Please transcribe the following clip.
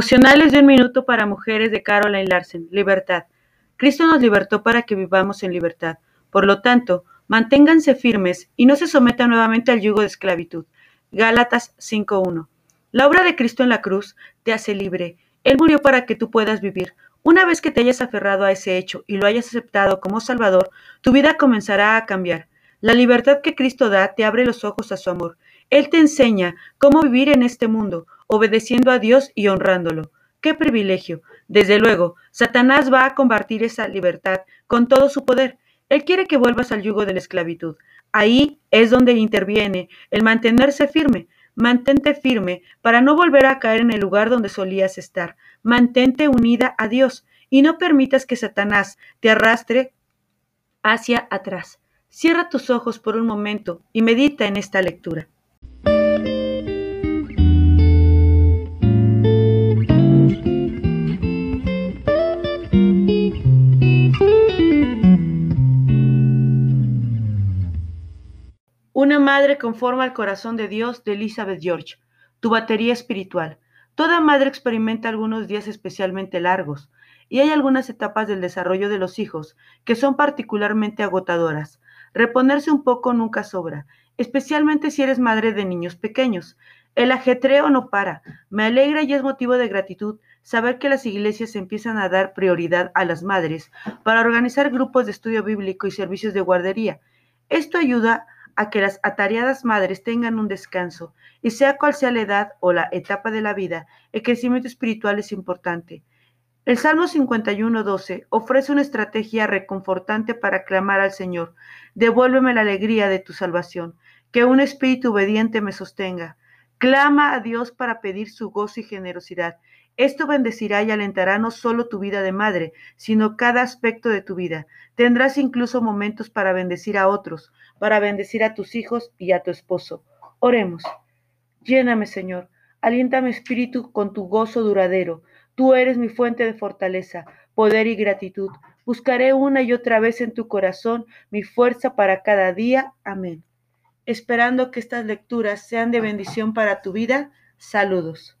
Devocionales de un minuto para mujeres de Caroline Larsen. Libertad. Cristo nos libertó para que vivamos en libertad. Por lo tanto, manténganse firmes y no se sometan nuevamente al yugo de esclavitud. Gálatas 5.1. La obra de Cristo en la cruz te hace libre. Él murió para que tú puedas vivir. Una vez que te hayas aferrado a ese hecho y lo hayas aceptado como Salvador, tu vida comenzará a cambiar. La libertad que Cristo da te abre los ojos a su amor. Él te enseña cómo vivir en este mundo, obedeciendo a Dios y honrándolo. ¡Qué privilegio! Desde luego, Satanás va a combatir esa libertad con todo su poder. Él quiere que vuelvas al yugo de la esclavitud. Ahí es donde interviene el mantenerse firme. Mantente firme para no volver a caer en el lugar donde solías estar. Mantente unida a Dios y no permitas que Satanás te arrastre hacia atrás. Cierra tus ojos por un momento y medita en esta lectura. Una madre conforma al corazón de Dios de Elizabeth George. Tu batería espiritual. Toda madre experimenta algunos días especialmente largos y hay algunas etapas del desarrollo de los hijos que son particularmente agotadoras. Reponerse un poco nunca sobra, especialmente si eres madre de niños pequeños. El ajetreo no para. Me alegra y es motivo de gratitud saber que las iglesias empiezan a dar prioridad a las madres para organizar grupos de estudio bíblico y servicios de guardería. Esto ayuda a a que las atareadas madres tengan un descanso, y sea cual sea la edad o la etapa de la vida, el crecimiento espiritual es importante. El Salmo 51.12 ofrece una estrategia reconfortante para clamar al Señor, devuélveme la alegría de tu salvación, que un espíritu obediente me sostenga. Clama a Dios para pedir su gozo y generosidad. Esto bendecirá y alentará no solo tu vida de madre, sino cada aspecto de tu vida. Tendrás incluso momentos para bendecir a otros, para bendecir a tus hijos y a tu esposo. Oremos. Lléname, Señor. Alienta mi espíritu con tu gozo duradero. Tú eres mi fuente de fortaleza, poder y gratitud. Buscaré una y otra vez en tu corazón mi fuerza para cada día. Amén. Esperando que estas lecturas sean de bendición para tu vida. Saludos.